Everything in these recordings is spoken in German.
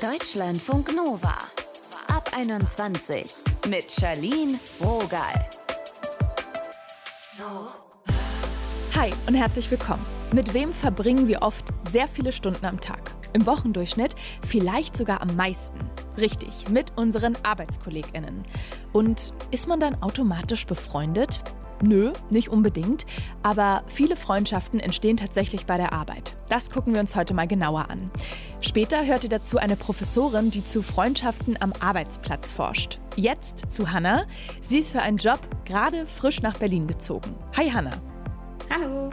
Deutschlandfunk Nova. Ab 21 mit Charlene Rogal. Hi und herzlich willkommen. Mit wem verbringen wir oft sehr viele Stunden am Tag? Im Wochendurchschnitt vielleicht sogar am meisten. Richtig, mit unseren ArbeitskollegInnen. Und ist man dann automatisch befreundet? Nö, nicht unbedingt, aber viele Freundschaften entstehen tatsächlich bei der Arbeit. Das gucken wir uns heute mal genauer an. Später hört ihr dazu eine Professorin, die zu Freundschaften am Arbeitsplatz forscht. Jetzt zu Hanna. Sie ist für einen Job gerade frisch nach Berlin gezogen. Hi Hanna. Hallo.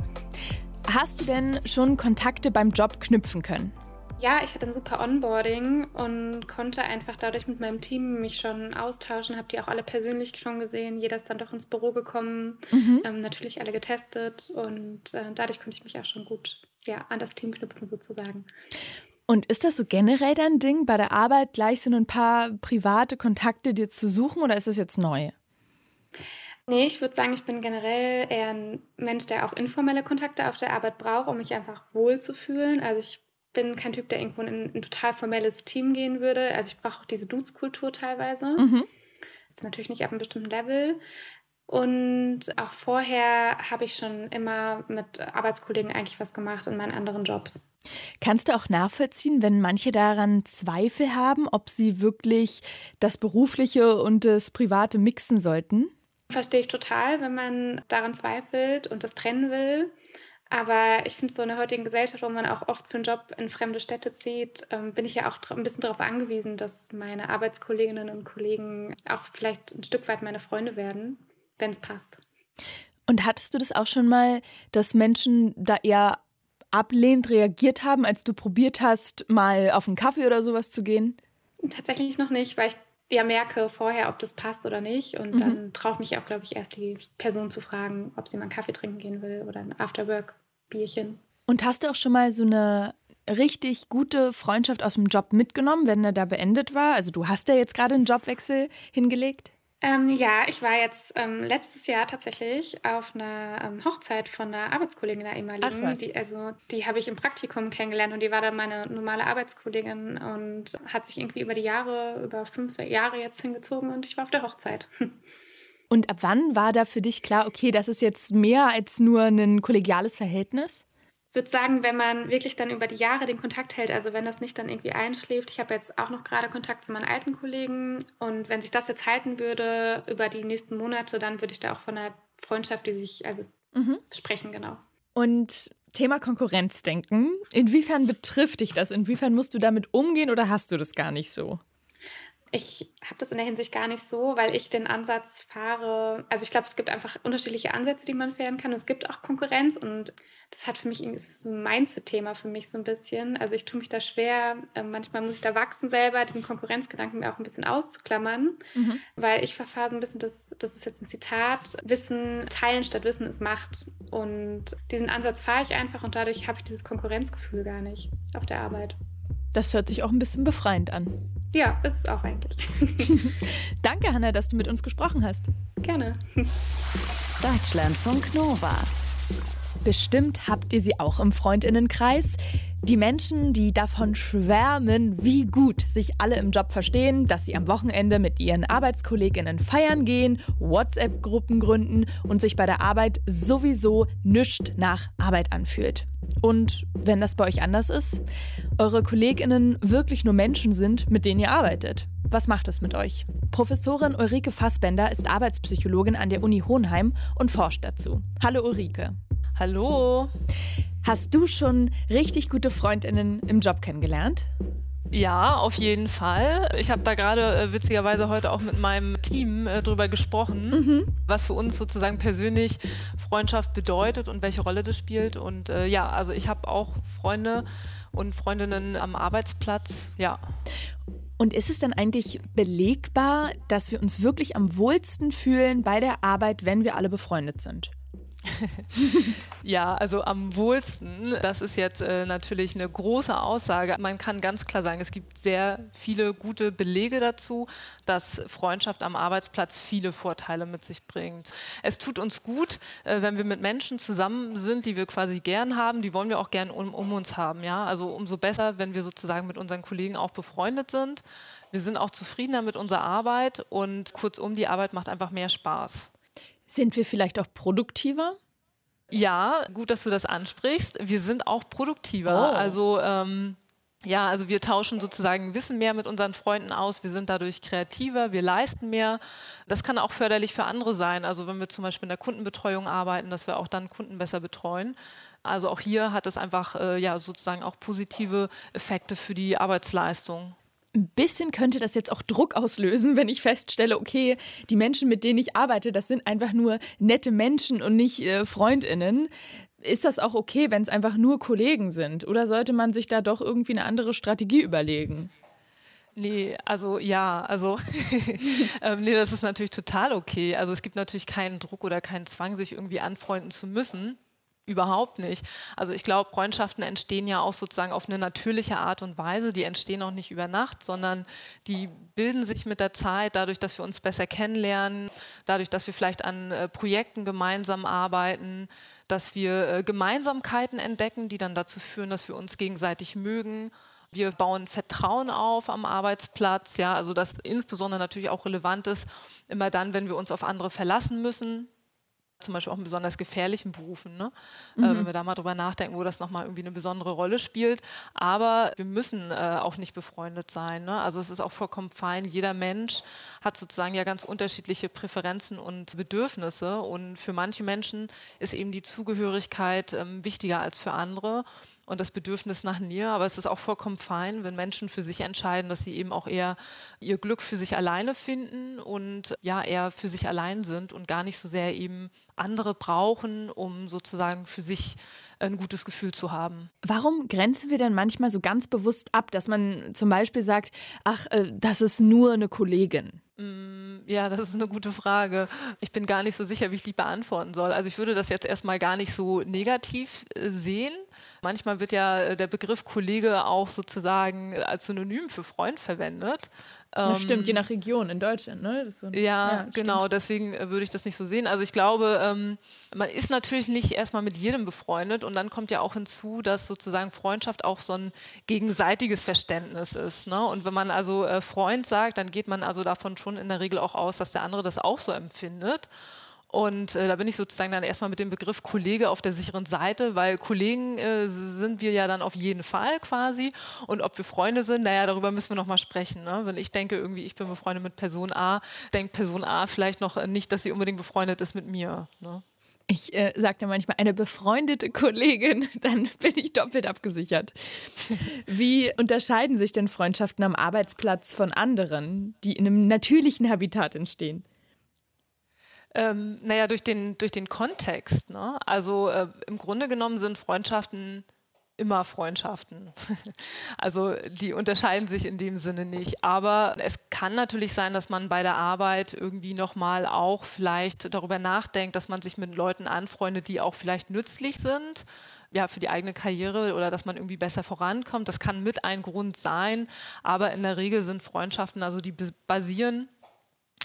Hast du denn schon Kontakte beim Job knüpfen können? Ja, ich hatte ein super Onboarding und konnte einfach dadurch mit meinem Team mich schon austauschen, habe die auch alle persönlich schon gesehen. Jeder ist dann doch ins Büro gekommen, mhm. ähm, natürlich alle getestet und äh, dadurch konnte ich mich auch schon gut ja, an das Team knüpfen sozusagen. Und ist das so generell dein Ding, bei der Arbeit gleich so ein paar private Kontakte dir zu suchen oder ist das jetzt neu? Nee, ich würde sagen, ich bin generell eher ein Mensch, der auch informelle Kontakte auf der Arbeit braucht, um mich einfach wohlzufühlen. Also ich bin kein Typ, der irgendwo in ein total formelles Team gehen würde. Also ich brauche auch diese Dudes-Kultur teilweise. Mhm. Natürlich nicht ab einem bestimmten Level. Und auch vorher habe ich schon immer mit Arbeitskollegen eigentlich was gemacht in meinen anderen Jobs. Kannst du auch nachvollziehen, wenn manche daran Zweifel haben, ob sie wirklich das Berufliche und das Private mixen sollten? Verstehe ich total, wenn man daran zweifelt und das trennen will. Aber ich finde, so in der heutigen Gesellschaft, wo man auch oft für einen Job in fremde Städte zieht, ähm, bin ich ja auch ein bisschen darauf angewiesen, dass meine Arbeitskolleginnen und Kollegen auch vielleicht ein Stück weit meine Freunde werden, wenn es passt. Und hattest du das auch schon mal, dass Menschen da eher ablehnend reagiert haben, als du probiert hast, mal auf einen Kaffee oder sowas zu gehen? Tatsächlich noch nicht, weil ich ja merke vorher, ob das passt oder nicht. Und mhm. dann traue ich mich auch, glaube ich, erst die Person zu fragen, ob sie mal einen Kaffee trinken gehen will oder ein Afterwork-Bierchen. Und hast du auch schon mal so eine richtig gute Freundschaft aus dem Job mitgenommen, wenn er da beendet war? Also du hast ja jetzt gerade einen Jobwechsel hingelegt. Ähm, ja, ich war jetzt ähm, letztes Jahr tatsächlich auf einer ähm, Hochzeit von einer Arbeitskollegin der ehemaligen. Die, also die habe ich im Praktikum kennengelernt und die war dann meine normale Arbeitskollegin und hat sich irgendwie über die Jahre, über fünf Jahre jetzt hingezogen und ich war auf der Hochzeit. Und ab wann war da für dich klar, okay, das ist jetzt mehr als nur ein kollegiales Verhältnis? würde sagen, wenn man wirklich dann über die Jahre den Kontakt hält, also wenn das nicht dann irgendwie einschläft, ich habe jetzt auch noch gerade Kontakt zu meinen alten Kollegen und wenn sich das jetzt halten würde über die nächsten Monate, dann würde ich da auch von einer Freundschaft, die sich also mhm. sprechen, genau. Und Thema Konkurrenzdenken, inwiefern betrifft dich das? Inwiefern musst du damit umgehen oder hast du das gar nicht so? Ich habe das in der Hinsicht gar nicht so, weil ich den Ansatz fahre. Also ich glaube, es gibt einfach unterschiedliche Ansätze, die man fahren kann. Und es gibt auch Konkurrenz und das hat für mich irgendwie so ein Mindset-Thema für mich so ein bisschen. Also ich tue mich da schwer. Ähm, manchmal muss ich da wachsen selber, diesen Konkurrenzgedanken mir auch ein bisschen auszuklammern, mhm. weil ich verfahre so ein bisschen, das, das ist jetzt ein Zitat, Wissen teilen statt Wissen ist Macht. Und diesen Ansatz fahre ich einfach und dadurch habe ich dieses Konkurrenzgefühl gar nicht auf der Arbeit. Das hört sich auch ein bisschen befreiend an. Ja, ist es auch eigentlich. Danke, Hanna, dass du mit uns gesprochen hast. Gerne. Deutschlandfunk Nova. Bestimmt habt ihr sie auch im Freundinnenkreis. Die Menschen, die davon schwärmen, wie gut sich alle im Job verstehen, dass sie am Wochenende mit ihren Arbeitskolleginnen feiern gehen, WhatsApp-Gruppen gründen und sich bei der Arbeit sowieso nüscht nach Arbeit anfühlt. Und wenn das bei euch anders ist, eure Kolleginnen wirklich nur Menschen sind, mit denen ihr arbeitet. Was macht es mit euch? Professorin Ulrike Fassbender ist Arbeitspsychologin an der Uni Hohenheim und forscht dazu. Hallo Ulrike. Hallo. Hast du schon richtig gute Freundinnen im Job kennengelernt? Ja, auf jeden Fall. Ich habe da gerade äh, witzigerweise heute auch mit meinem Team äh, drüber gesprochen, mhm. was für uns sozusagen persönlich Freundschaft bedeutet und welche Rolle das spielt. Und äh, ja, also ich habe auch Freunde und Freundinnen am Arbeitsplatz, ja. Und ist es dann eigentlich belegbar, dass wir uns wirklich am wohlsten fühlen bei der Arbeit, wenn wir alle befreundet sind? ja, also am wohlsten, das ist jetzt äh, natürlich eine große Aussage. Man kann ganz klar sagen, es gibt sehr viele gute Belege dazu, dass Freundschaft am Arbeitsplatz viele Vorteile mit sich bringt. Es tut uns gut, äh, wenn wir mit Menschen zusammen sind, die wir quasi gern haben, die wollen wir auch gern um, um uns haben. Ja? Also umso besser, wenn wir sozusagen mit unseren Kollegen auch befreundet sind. Wir sind auch zufriedener mit unserer Arbeit und kurzum, die Arbeit macht einfach mehr Spaß. Sind wir vielleicht auch produktiver? Ja, gut, dass du das ansprichst. Wir sind auch produktiver. Oh. Also ähm, ja, also wir tauschen sozusagen Wissen mehr mit unseren Freunden aus. Wir sind dadurch kreativer, wir leisten mehr. Das kann auch förderlich für andere sein. Also wenn wir zum Beispiel in der Kundenbetreuung arbeiten, dass wir auch dann Kunden besser betreuen. Also auch hier hat es einfach äh, ja sozusagen auch positive Effekte für die Arbeitsleistung ein bisschen könnte das jetzt auch Druck auslösen, wenn ich feststelle, okay, die Menschen, mit denen ich arbeite, das sind einfach nur nette Menschen und nicht äh, Freundinnen. Ist das auch okay, wenn es einfach nur Kollegen sind? Oder sollte man sich da doch irgendwie eine andere Strategie überlegen? Nee, also ja, also ähm, nee, das ist natürlich total okay. Also es gibt natürlich keinen Druck oder keinen Zwang, sich irgendwie anfreunden zu müssen. Überhaupt nicht. Also ich glaube, Freundschaften entstehen ja auch sozusagen auf eine natürliche Art und Weise. Die entstehen auch nicht über Nacht, sondern die bilden sich mit der Zeit, dadurch, dass wir uns besser kennenlernen, dadurch, dass wir vielleicht an äh, Projekten gemeinsam arbeiten, dass wir äh, Gemeinsamkeiten entdecken, die dann dazu führen, dass wir uns gegenseitig mögen. Wir bauen Vertrauen auf am Arbeitsplatz, ja, also das insbesondere natürlich auch relevant ist, immer dann, wenn wir uns auf andere verlassen müssen, zum Beispiel auch in besonders gefährlichen Berufen, ne? Äh, mhm. äh, wenn wir da mal drüber nachdenken, wo das nochmal irgendwie eine besondere Rolle spielt. Aber wir müssen äh, auch nicht befreundet sein. Ne? Also es ist auch vollkommen fein. Jeder Mensch hat sozusagen ja ganz unterschiedliche Präferenzen und Bedürfnisse. Und für manche Menschen ist eben die Zugehörigkeit ähm, wichtiger als für andere und das Bedürfnis nach Nähe. Aber es ist auch vollkommen fein, wenn Menschen für sich entscheiden, dass sie eben auch eher ihr Glück für sich alleine finden und ja, eher für sich allein sind und gar nicht so sehr eben andere brauchen, um sozusagen für sich ein gutes Gefühl zu haben. Warum grenzen wir denn manchmal so ganz bewusst ab, dass man zum Beispiel sagt, ach, äh, das ist nur eine Kollegin? Mm, ja, das ist eine gute Frage. Ich bin gar nicht so sicher, wie ich die beantworten soll. Also ich würde das jetzt erstmal gar nicht so negativ äh, sehen. Manchmal wird ja äh, der Begriff Kollege auch sozusagen als Synonym für Freund verwendet. Das stimmt, je ähm, nach Region in Deutschland, ne? So ein, ja, ja genau, deswegen äh, würde ich das nicht so sehen. Also ich glaube, ähm, man ist natürlich nicht erstmal mit jedem befreundet und dann kommt ja auch hinzu, dass sozusagen Freundschaft auch so ein gegenseitiges Verständnis ist. Ne? Und wenn man also äh, Freund sagt, dann geht man also davon schon in der Regel auch aus, dass der andere das auch so empfindet. Und äh, da bin ich sozusagen dann erstmal mit dem Begriff Kollege auf der sicheren Seite, weil Kollegen äh, sind wir ja dann auf jeden Fall quasi. Und ob wir Freunde sind, naja, darüber müssen wir nochmal sprechen. Ne? Wenn ich denke, irgendwie, ich bin befreundet mit Person A, denkt Person A vielleicht noch nicht, dass sie unbedingt befreundet ist mit mir. Ne? Ich äh, sagte manchmal, eine befreundete Kollegin, dann bin ich doppelt abgesichert. Wie unterscheiden sich denn Freundschaften am Arbeitsplatz von anderen, die in einem natürlichen Habitat entstehen? Ähm, naja, durch den, durch den Kontext. Ne? Also äh, im Grunde genommen sind Freundschaften immer Freundschaften. also die unterscheiden sich in dem Sinne nicht. Aber es kann natürlich sein, dass man bei der Arbeit irgendwie nochmal auch vielleicht darüber nachdenkt, dass man sich mit Leuten anfreundet, die auch vielleicht nützlich sind ja, für die eigene Karriere oder dass man irgendwie besser vorankommt. Das kann mit ein Grund sein, aber in der Regel sind Freundschaften, also die basieren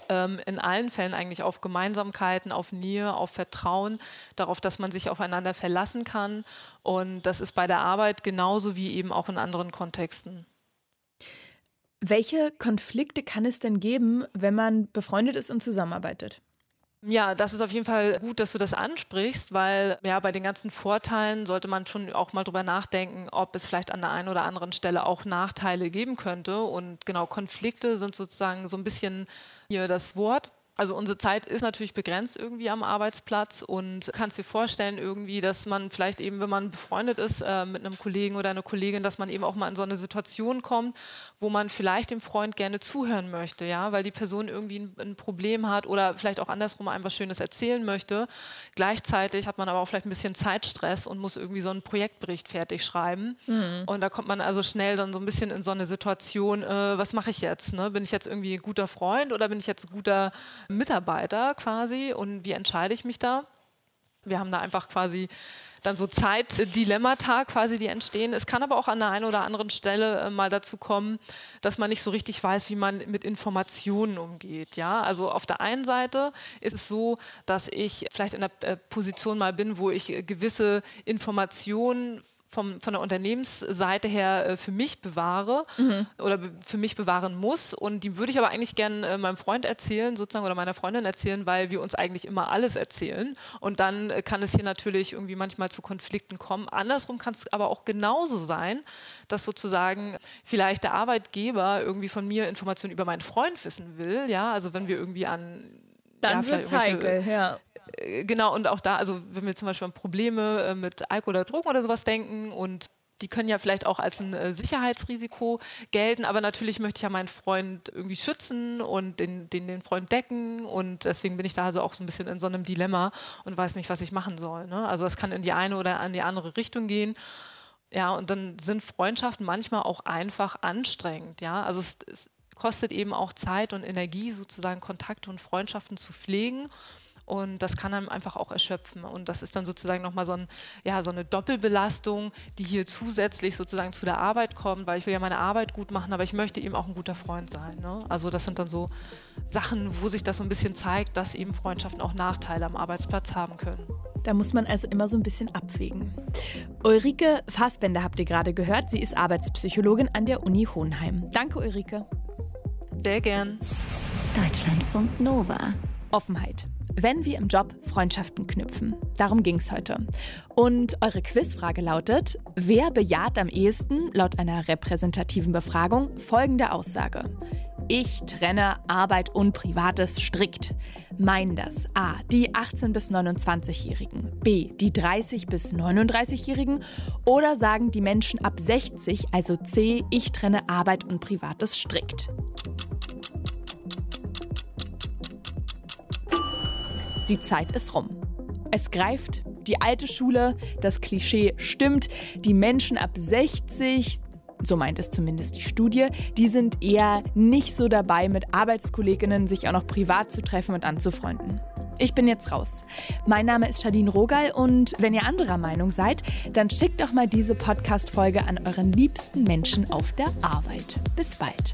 ähm, in allen Fällen eigentlich auf Gemeinsamkeiten, auf Nähe, auf Vertrauen, darauf, dass man sich aufeinander verlassen kann. Und das ist bei der Arbeit genauso wie eben auch in anderen Kontexten. Welche Konflikte kann es denn geben, wenn man befreundet ist und zusammenarbeitet? Ja, das ist auf jeden Fall gut, dass du das ansprichst, weil ja bei den ganzen Vorteilen sollte man schon auch mal drüber nachdenken, ob es vielleicht an der einen oder anderen Stelle auch Nachteile geben könnte. Und genau, Konflikte sind sozusagen so ein bisschen hier das Wort. Also unsere Zeit ist natürlich begrenzt irgendwie am Arbeitsplatz und kannst dir vorstellen irgendwie, dass man vielleicht eben, wenn man befreundet ist äh, mit einem Kollegen oder einer Kollegin, dass man eben auch mal in so eine Situation kommt, wo man vielleicht dem Freund gerne zuhören möchte, ja, weil die Person irgendwie ein, ein Problem hat oder vielleicht auch andersrum einem was Schönes erzählen möchte. Gleichzeitig hat man aber auch vielleicht ein bisschen Zeitstress und muss irgendwie so einen Projektbericht fertig schreiben. Mhm. Und da kommt man also schnell dann so ein bisschen in so eine Situation, äh, was mache ich jetzt? Ne? Bin ich jetzt irgendwie ein guter Freund oder bin ich jetzt ein guter Mitarbeiter quasi und wie entscheide ich mich da? Wir haben da einfach quasi dann so Zeitdilemmata quasi, die entstehen. Es kann aber auch an der einen oder anderen Stelle äh, mal dazu kommen, dass man nicht so richtig weiß, wie man mit Informationen umgeht. Ja, also auf der einen Seite ist es so, dass ich vielleicht in der äh, Position mal bin, wo ich äh, gewisse Informationen vom, von der Unternehmensseite her äh, für mich bewahre mhm. oder be für mich bewahren muss. Und die würde ich aber eigentlich gerne äh, meinem Freund erzählen, sozusagen, oder meiner Freundin erzählen, weil wir uns eigentlich immer alles erzählen. Und dann äh, kann es hier natürlich irgendwie manchmal zu Konflikten kommen. Andersrum kann es aber auch genauso sein, dass sozusagen vielleicht der Arbeitgeber irgendwie von mir Informationen über meinen Freund wissen will. Ja, also wenn wir irgendwie an dann ja, wird es heikel, ja. Äh, genau, und auch da, also wenn wir zum Beispiel an Probleme äh, mit Alkohol oder Drogen oder sowas denken und die können ja vielleicht auch als ein äh, Sicherheitsrisiko gelten, aber natürlich möchte ich ja meinen Freund irgendwie schützen und den, den, den Freund decken und deswegen bin ich da also auch so ein bisschen in so einem Dilemma und weiß nicht, was ich machen soll. Ne? Also es kann in die eine oder in die andere Richtung gehen. Ja, und dann sind Freundschaften manchmal auch einfach anstrengend. Ja, also es, es kostet eben auch Zeit und Energie, sozusagen Kontakte und Freundschaften zu pflegen. Und das kann einem einfach auch erschöpfen. Und das ist dann sozusagen nochmal so, ein, ja, so eine Doppelbelastung, die hier zusätzlich sozusagen zu der Arbeit kommt, weil ich will ja meine Arbeit gut machen, aber ich möchte eben auch ein guter Freund sein. Ne? Also das sind dann so Sachen, wo sich das so ein bisschen zeigt, dass eben Freundschaften auch Nachteile am Arbeitsplatz haben können. Da muss man also immer so ein bisschen abwägen. Ulrike Fassbender habt ihr gerade gehört. Sie ist Arbeitspsychologin an der Uni Hohenheim. Danke, Ulrike. Sehr gern. Deutschlandfunk Nova. Offenheit wenn wir im Job Freundschaften knüpfen. Darum ging es heute. Und eure Quizfrage lautet, wer bejaht am ehesten, laut einer repräsentativen Befragung, folgende Aussage. Ich trenne Arbeit und Privates strikt. Meinen das A. Die 18- bis 29-Jährigen, B. Die 30- bis 39-Jährigen oder sagen die Menschen ab 60, also C. Ich trenne Arbeit und Privates strikt. Die Zeit ist rum. Es greift die alte Schule, das Klischee stimmt, die Menschen ab 60, so meint es zumindest die Studie, die sind eher nicht so dabei, mit Arbeitskolleginnen sich auch noch privat zu treffen und anzufreunden. Ich bin jetzt raus. Mein Name ist Shadine Rogal und wenn ihr anderer Meinung seid, dann schickt doch mal diese Podcast-Folge an euren liebsten Menschen auf der Arbeit. Bis bald.